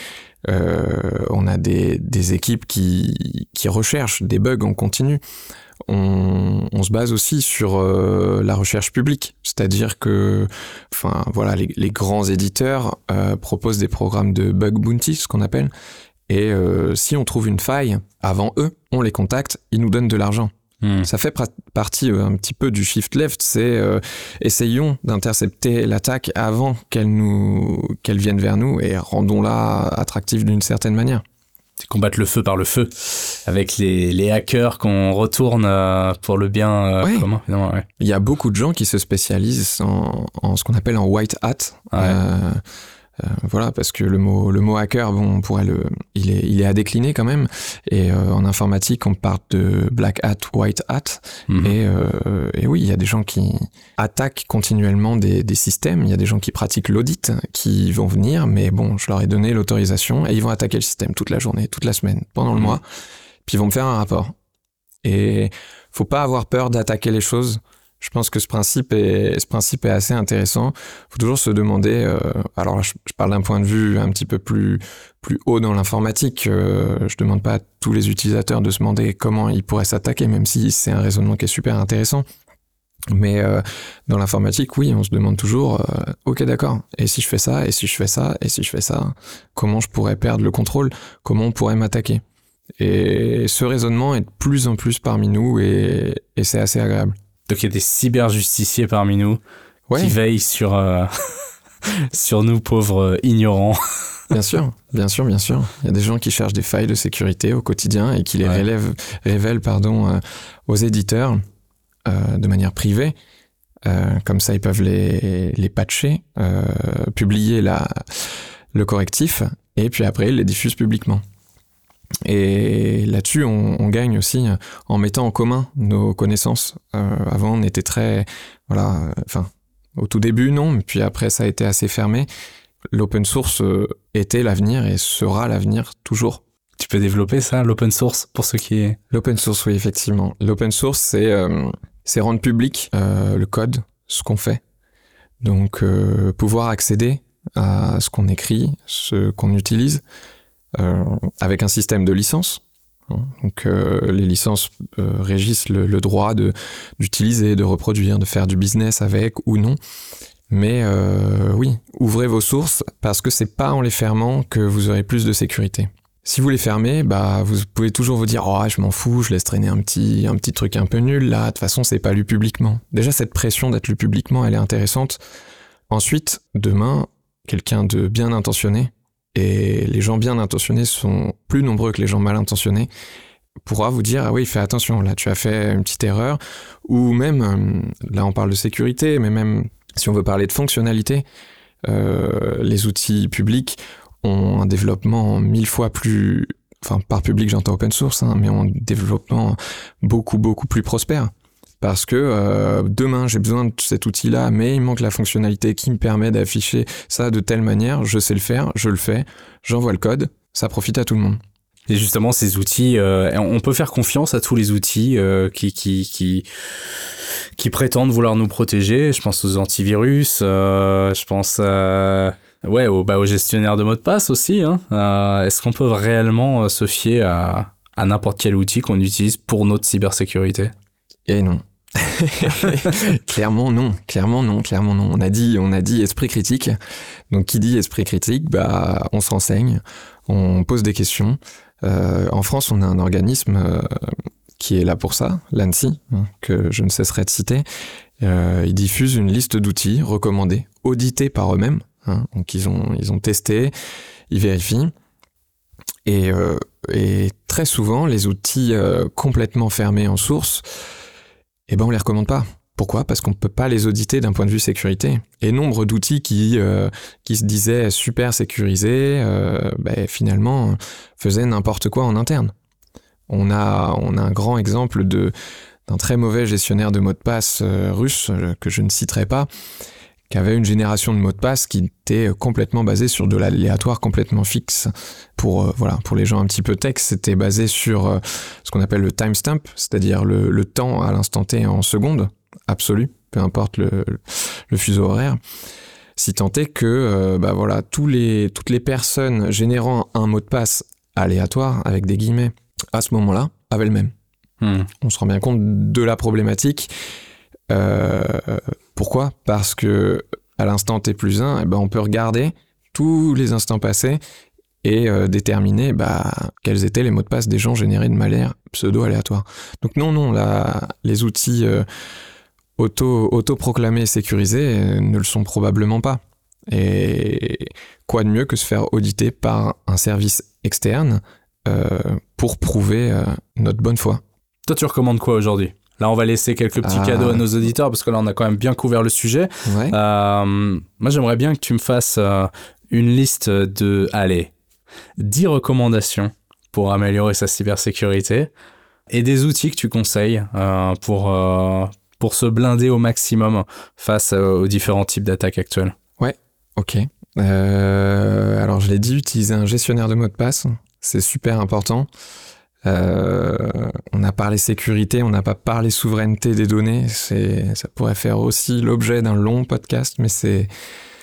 C: Euh, on a des, équipes qui, recherchent des bugs en continu. On, se base aussi sur euh, la recherche publique, c'est-à-dire que, enfin voilà, les, grands éditeurs euh, proposent des programmes de bug bounty, ce qu'on appelle, et euh, si on trouve une faille avant eux, on les contacte, ils nous donnent de l'argent. Hmm. Ça fait partie euh, un petit peu du shift left, c'est euh, essayons d'intercepter l'attaque avant qu'elle nous qu'elle vienne vers nous et rendons-la attractive d'une certaine manière.
B: C'est combattre le feu par le feu avec les, les hackers qu'on retourne euh, pour le bien commun.
C: Il y a beaucoup de gens qui se spécialisent en, en ce qu'on appelle en white hat. Euh, voilà, parce que le mot, le mot hacker, bon, on pourrait le, il est, il est à décliner quand même. Et euh, en informatique, on parle de black hat, white hat. Mhm. Et, euh, et, oui, il y a des gens qui attaquent continuellement des, des systèmes. Il y a des gens qui pratiquent l'audit, qui vont venir, mais bon, je leur ai donné l'autorisation et ils vont attaquer le système toute la journée, toute la semaine, pendant le mhm. mois. Puis ils vont me faire un rapport. Et faut pas avoir peur d'attaquer les choses je pense que ce principe est, assez intéressant. Il faut toujours se demander, euh, alors je, parle d'un point de vue un petit peu plus, haut dans l'informatique, euh, je demande pas à tous les utilisateurs de se demander comment ils pourraient s'attaquer, même si c'est un raisonnement qui est super intéressant. Mais euh, dans l'informatique, oui, on se demande toujours, ok d'accord, et si je fais ça, et si je fais ça, et si je fais ça, comment je pourrais perdre le contrôle, comment on pourrait m'attaquer? Et ce raisonnement est de plus en plus parmi nous, et c'est assez agréable.
B: Donc il y a des cyber-justiciers parmi nous
C: Ouais,
B: qui veillent sur, euh, sur nous pauvres euh, ignorants.
C: bien sûr, bien sûr, bien sûr. Il y a des gens qui cherchent des failles de sécurité au quotidien et qui les
B: Ouais.
C: relèvent- révèlent pardon, euh, aux éditeurs euh, de manière privée. Comme ça, ils peuvent les, les patcher, publier la, le correctif, et puis après, ils les diffusent publiquement. Et là-dessus, on, on gagne aussi euh, en mettant en commun nos connaissances. Euh, avant, on était très, voilà, enfin, au tout début, non, mais puis après, ça a été assez fermé. L'open source euh, était l'avenir et sera l'avenir toujours.
B: Tu peux développer ça, l'open source, pour ceux qui...
C: L'open source, oui, effectivement. L'open source, c'est euh, rendre public euh, le code, ce qu'on fait. Donc, pouvoir accéder à ce qu'on écrit, ce qu'on utilise, avec un système de licence. Donc, euh, les licences euh, régissent le, le droit d'utiliser, de reproduire, de faire du business avec ou non. Mais euh, oui, ouvrez vos sources parce que c'est pas en les fermant que vous aurez plus de sécurité. Si vous les fermez, bah vous pouvez toujours vous dire oh je m'en fous, je laisse traîner un petit un petit truc un peu nul là. De toute façon c'est pas lu publiquement. Déjà cette pression d'être lu publiquement, elle est intéressante. Ensuite, demain, quelqu'un de bien intentionné et les gens bien intentionnés sont plus nombreux que les gens mal intentionnés pourra vous dire ah oui fais attention là tu as fait une petite erreur ou même euh, là on parle de sécurité mais même si on veut parler de fonctionnalité euh, les outils publics ont un développement mille fois plus, enfin par public j'entends open source, hein, mais ont un développement beaucoup beaucoup plus prospère. Parce que euh, demain j'ai besoin de cet outil-là, mais il manque la fonctionnalité qui me permet d'afficher ça de telle manière, je sais le faire, je le fais, j'envoie le code, ça profite à tout le monde.
B: Et justement, ces outils, euh, on peut faire confiance à tous les outils euh, qui, prétendent vouloir nous protéger. Je pense aux antivirus, je pense à, ouais, au, bah, aux gestionnaires de mots de passe aussi. Hein. Est-ce qu'on peut réellement se fier à n'importe quel outil qu'on utilise pour notre cybersécurité?
C: Et non. clairement non, clairement non, clairement non. On a dit, on a dit esprit critique. Donc qui dit esprit critique, bah on se renseigne, on pose des questions. Euh, en France, on a un organisme euh, qui est là pour ça, l'ANSI, hein, que je ne cesserai de citer. Euh, ils diffusent une liste d'outils recommandés, audités par eux-mêmes. hein. donc ils ont, ils ont testé, ils vérifient. Et, et très souvent, les outils complètement fermés en source, eh ben on les recommande pas. Pourquoi? Parce qu'on ne peut pas les auditer d'un point de vue sécurité. Et nombre d'outils qui, euh, se disaient super sécurisés, euh, ben, finalement, faisaient n'importe quoi en interne. On a, on un grand exemple d'un très mauvais gestionnaire de mots de passe euh, russe, que je ne citerai pas, qui avait une génération de mots de passe qui était complètement basée sur de l'aléatoire complètement fixe. Pour, euh, voilà, pour les gens un petit peu tech, c'était basé sur euh, ce qu'on appelle le timestamp, c'est-à-dire le, le temps à l'instant T en secondes, absolu, peu importe le, le fuseau horaire. Si tant est que euh, bah voilà, tous les, toutes les personnes générant un mot de passe aléatoire, avec des guillemets, à ce moment-là, avaient le même.
B: Hmm.
C: On se rend bien compte de la problématique. Euh, pourquoi? Parce que à l'instant T plus 1, eh ben, on peut regarder tous les instants passés et euh, déterminer bah, quels étaient les mots de passe des gens générés de manière pseudo-aléatoire. Donc non, non, les outils euh, auto, autoproclamés sécurisés euh, ne le sont probablement pas. Et quoi de mieux que se faire auditer par un service externe euh, pour prouver notre bonne foi?
B: Toi, tu recommandes quoi aujourd'hui? Là, on va laisser quelques petits
C: Ah.
B: cadeaux à nos auditeurs parce que là, on a quand même bien couvert le sujet.
C: Ouais.
B: Euh, moi, j'aimerais bien que tu me fasses euh, une liste de, allez, 10 recommandations pour améliorer sa cybersécurité et des outils que tu conseilles euh, pour, pour se blinder au maximum face aux différents types d'attaques actuelles.
C: Ok. Euh, alors, je l'ai dit, utiliser un gestionnaire de mots de passe, c'est super important. Euh, on a parlé sécurité, on n'a pas parlé souveraineté des données. C'est, ça pourrait faire aussi l'objet d'un long podcast, mais c'est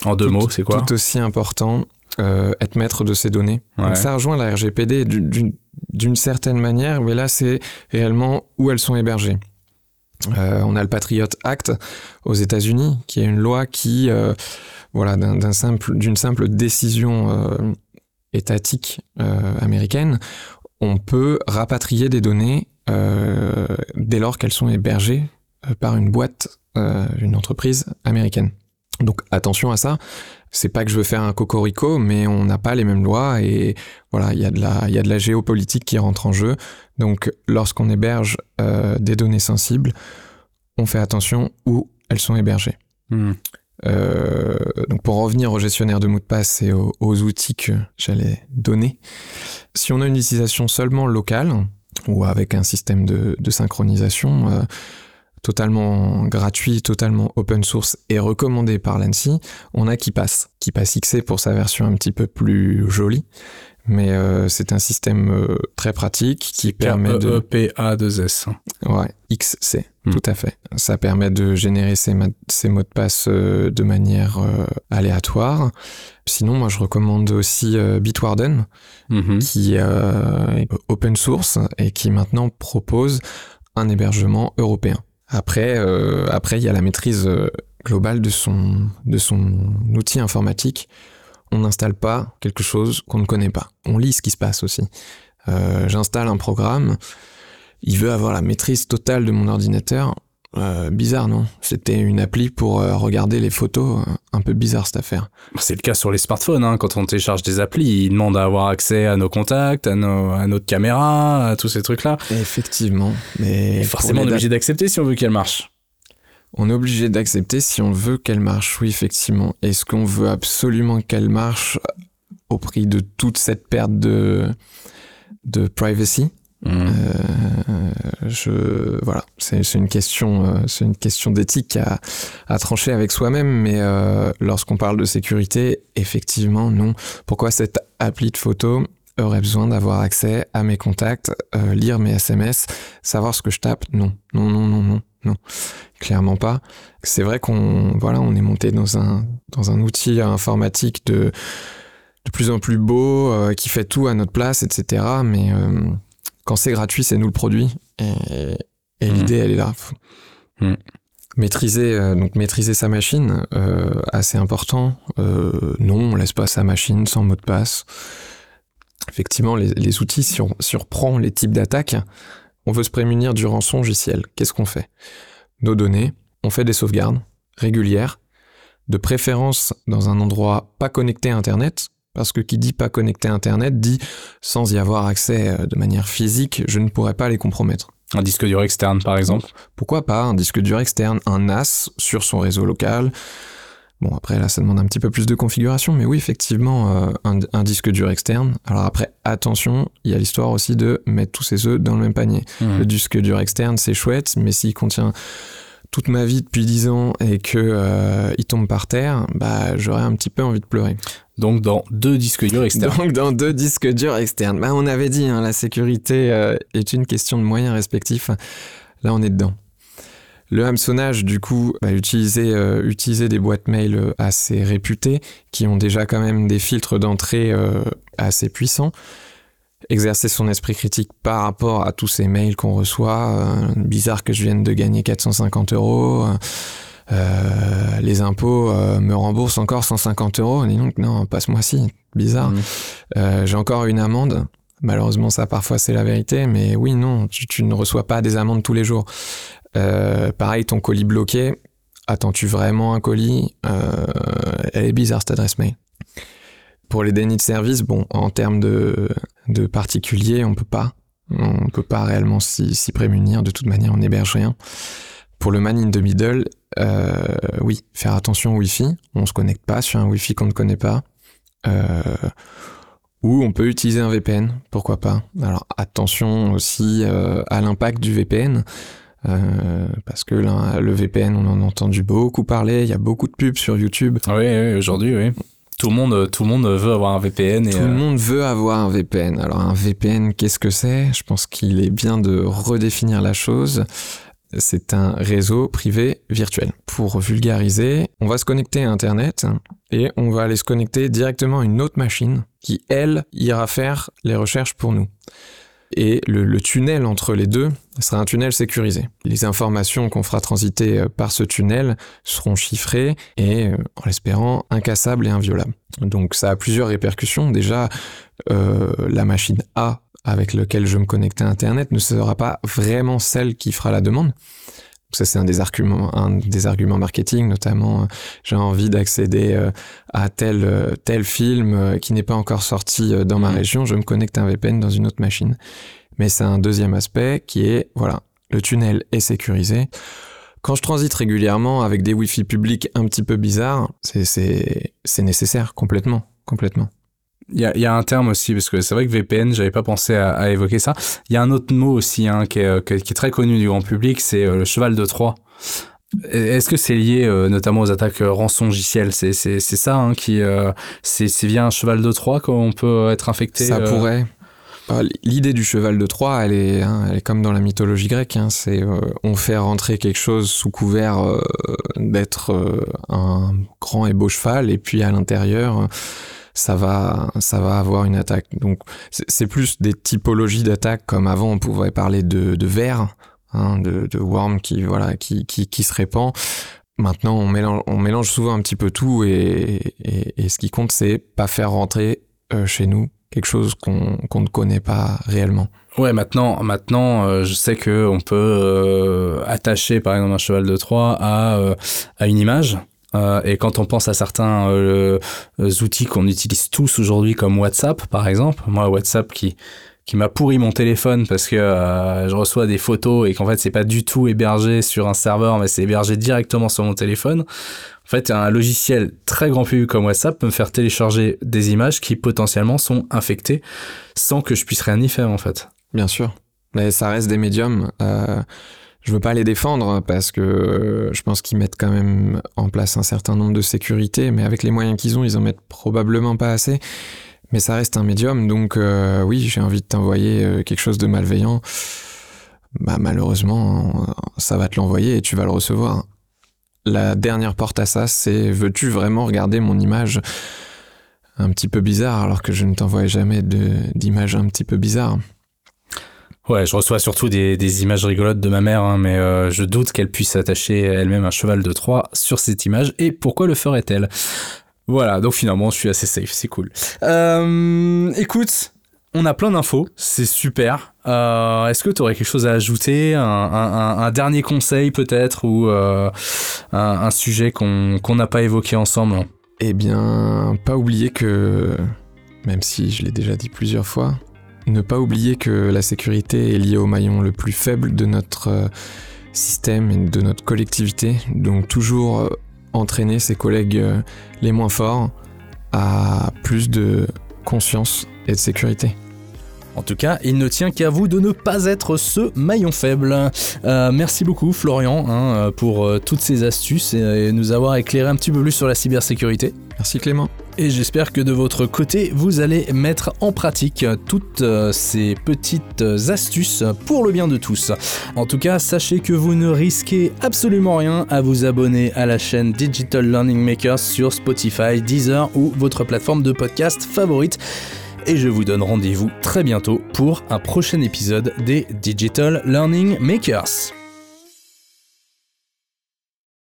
B: En deux
C: tout-
B: mots, c'est quoi
C: tout aussi important. euh, être maître de ces données.
B: Ouais.
C: Donc ça rejoint la RGPD d'une- certaine manière, mais là c'est réellement où elles sont hébergées. Euh, on a le Patriot Act aux États-Unis, qui est une loi qui, euh, voilà, d'un simple, d'une simple décision euh, étatique américaine, on peut rapatrier des données dès lors qu'elles sont hébergées par une boîte, une entreprise américaine. Donc attention à ça. C'est pas que je veux faire un cocorico, mais on n'a pas les mêmes lois et voilà, il y a de la, géopolitique qui rentre en jeu. Donc lorsqu'on héberge euh, des données sensibles, on fait attention où elles sont hébergées. Hmm. Euh, donc pour revenir au gestionnaire de mots de passe et aux, outils que j'allais donner, si on a une utilisation seulement locale ou avec un système de, synchronisation, euh, totalement gratuit, totalement open source et recommandé par l'ANSI, on a KeePass. KeePass XC pour sa version un petit peu plus jolie. Mais euh, c'est un système euh, très pratique qui permet de...
B: EPA2S.
C: Ouais, XC, hmm. tout à fait. Ça permet de générer ces, ces mots de passe euh, de manière aléatoire. Sinon, moi, je recommande aussi Bitwarden, mm-hmm. qui est open source et qui maintenant propose un hébergement européen. Après, après, il y a la maîtrise globale de son, de son outil informatique. On n'installe pas quelque chose qu'on ne connaît pas. On lit ce qui se passe aussi. Euh, J'installe un programme. Il veut avoir la maîtrise totale de mon ordinateur. Euh, bizarre, non? C'était une appli pour euh, regarder les photos. Un peu bizarre cette affaire.
B: C'est le cas sur les smartphones. Hein. Quand on télécharge des applis, ils demandent à avoir accès à nos contacts, à, nos, à notre caméra, à tous ces trucs-là.
C: Effectivement. Mais
B: forcément, on est obligé d'accepter si on veut qu'elle marche.
C: On est obligé d'accepter si on veut qu'elle marche, oui, effectivement. Est-ce qu'on veut absolument qu'elle marche au prix de toute cette perte de, de privacy? Mmh. Euh, je voilà, c'est une question, euh, c'est une question d'éthique à, à, trancher avec soi-même. Mais euh, lorsqu'on parle de sécurité, effectivement, non. Pourquoi cette appli de photo aurait besoin d'avoir accès à mes contacts, euh, lire mes SMS, savoir ce que je tape? Non, non, non, non, non, non, clairement pas. C'est vrai qu'on voilà, on est monté dans un dans un outil informatique de de plus en plus beau, euh, qui fait tout à notre place, etc. Mais quand c'est gratuit, c'est nous le produit. Et, et mmh. l'idée, elle est là. Mmh. Maîtriser, euh, donc maîtriser sa machine, euh, assez important. Euh, non, on laisse pas sa machine sans mot de passe. Effectivement, les, les outils, si on, reprend les types d'attaques, on veut se prémunir du rançon logiciel. Qu'est-ce qu'on fait? Nos données, on fait des sauvegardes régulières, de préférence dans un endroit pas connecté à Internet, parce que qui dit pas connecté à Internet dit sans y avoir accès euh, de manière physique, je ne pourrais pas les compromettre.
B: Un disque dur externe, par exemple
C: Pourquoi pas un disque dur externe, un NAS sur son réseau local Bon, après, là, ça demande un petit peu plus de configuration, mais oui, effectivement, euh, un, disque dur externe. Alors après, attention, il y a l'histoire aussi de mettre tous ses œufs dans le même panier. Mmh. Le disque dur externe, c'est chouette, mais s'il contient toute ma vie depuis 10 ans et que euh, il tombe par terre, bah j'aurais un petit peu envie de pleurer.
B: Donc dans deux disques durs externes.
C: Donc dans deux disques durs externes. Bah on avait dit, hein, la sécurité euh, est une question de moyens respectifs. Là on est dedans. Le hameçonnage, du coup, va utiliser, euh, utiliser des boîtes mail assez réputées, qui ont déjà quand même des filtres d'entrée assez puissants exercer son esprit critique par rapport à tous ces mails qu'on reçoit. Euh, bizarre que je vienne de gagner 450 euros. Euh, les impôts euh, me remboursent encore 150 euros. Et donc, non, passe-moi ci. Bizarre. Mmh. J'ai encore une amende. Malheureusement, ça parfois c'est la vérité, mais oui, non, tu, ne reçois pas des amendes tous les jours. Pareil, ton colis bloqué. Attends-tu vraiment un colis? Elle est bizarre cette adresse mail. Pour les dénis de service, bon, en termes de, de particuliers, on peut pas. On peut pas réellement s'y prémunir. De toute manière, on n'héberge rien. Pour le man in the middle, euh, oui, faire attention au Wi-Fi. On se connecte pas sur un Wi-Fi qu'on ne connaît pas. Euh, ou on peut utiliser un VPN, pourquoi pas? Alors attention aussi euh, à l'impact du VPN. Euh, parce que là, le VPN, on en a entendu beaucoup parler, il y a beaucoup de pubs sur YouTube.
B: Oui, oui aujourd'hui, oui. Tout le monde, tout le monde veut avoir un VPN. Et
C: tout le euh, monde veut avoir un VPN. Alors un VPN, qu'est-ce que c'est? Je pense qu'il est bien de redéfinir la chose. C'est un réseau privé virtuel. Pour vulgariser, on va se connecter à Internet et on va aller se connecter directement à une autre machine qui, elle, ira faire les recherches pour nous. Et le, tunnel entre les deux sera un tunnel sécurisé. Les informations qu'on fera transiter euh, par ce tunnel seront chiffrées et, euh, en l'espérant, incassables et inviolables. Donc ça a plusieurs répercussions. Déjà, euh, la machine A avec laquelle je me connecte à Internet ne sera pas vraiment celle qui fera la demande. Ça, c'est un des arguments, un des arguments marketing, notamment, euh, j'ai envie d'accéder euh, à tel, euh, tel film qui n'est pas encore sorti dans ma mmh. région, je me connecte à un VPN dans une autre machine. Mais c'est un deuxième aspect qui est, voilà, le tunnel est sécurisé. Quand je transite régulièrement avec des Wi-Fi publics un petit peu bizarres, c'est nécessaire, complètement, complètement.
B: Il y, a, un terme aussi, parce que c'est vrai que VPN, j'avais pas pensé à, évoquer ça. Il y a un autre mot aussi hein, qui, est, qui, est, très connu du grand public, c'est euh, le cheval de Troie. Est-ce que c'est lié euh, notamment aux attaques euh, rançongicielles? C'est ça hein, qui c'est via un cheval de Troie qu'on peut être infecté.
C: Ça pourrait. Bah, l'idée du cheval de Troie, elle est, hein, elle est comme dans la mythologie grecque. Hein, c'est on fait rentrer quelque chose sous couvert d'être un grand et beau cheval, et puis à l'intérieur ça va, ça va avoir une attaque. Donc c'est plus des typologies d'attaques comme avant on pouvait parler de, de vers, hein, de, de worm qui voilà qui, qui, qui se répand. Maintenant on mélange, on mélange souvent un petit peu tout et, et, ce qui compte c'est pas faire rentrer euh, chez nous quelque chose qu'on qu'on ne connaît pas réellement.
B: Ouais, maintenant, maintenant, euh, je sais que on peut euh, attacher par exemple un cheval de Troie à, à une image euh, et quand on pense à certains euh, outils qu'on utilise tous aujourd'hui comme WhatsApp par exemple, moi WhatsApp qui qui m'a pourri mon téléphone parce que euh, je reçois des photos et qu'en fait c'est pas du tout hébergé sur un serveur mais c'est hébergé directement sur mon téléphone. En fait, un logiciel très grand public comme WhatsApp peut me faire télécharger des images qui potentiellement sont infectées sans que je puisse rien y faire en fait.
C: Bien sûr, mais ça reste des médiums. Euh je veux pas les défendre parce que euh, je pense qu'ils mettent quand même en place un certain nombre de sécurités, mais avec les moyens qu'ils ont, ils en mettent probablement pas assez. Mais ça reste un médium, donc euh, oui, j'ai envie de t'envoyer euh, quelque chose de malveillant. Bah malheureusement, ça va te l'envoyer et tu vas le recevoir. La dernière porte à ça, c'est veux-tu vraiment regarder mon image? Un petit peu bizarre alors que je ne t'envoie jamais d'image un petit peu bizarre
B: Ouais, je reçois surtout des, images rigolotes de ma mère, hein, mais euh, je doute qu'elle puisse attacher elle-même un cheval de Troie sur cette image. Et pourquoi le ferait-elle? Voilà, donc finalement, je suis assez safe, c'est cool. Euh, écoute, on a plein d'infos, c'est super. Euh, Est-ce que tu aurais quelque chose à ajouter, un, dernier conseil peut-être, ou un, sujet qu'on n'a pas évoqué ensemble?
C: Eh bien, pas oublier que, même si je l'ai déjà dit plusieurs fois, ne pas oublier que la sécurité est liée au maillon le plus faible de notre euh, système et de notre collectivité. Donc toujours euh, entraîner ses collègues euh, les moins forts à plus de conscience et de sécurité.
B: En tout cas, il ne tient qu'à vous de ne pas être ce maillon faible. merci beaucoup Florian hein, pour toutes ces astuces et nous avoir éclairé un petit peu plus sur la cybersécurité.
C: Merci Clément
B: et j'espère que de votre côté, vous allez mettre en pratique toutes euh, ces petites astuces pour le bien de tous. En tout cas, sachez que vous ne risquez absolument rien à vous abonner à la chaîne Digital Learning Makers sur Spotify, Deezer ou votre plateforme de podcast favorite. Et je vous donne rendez-vous très bientôt pour un prochain épisode des Digital Learning Makers.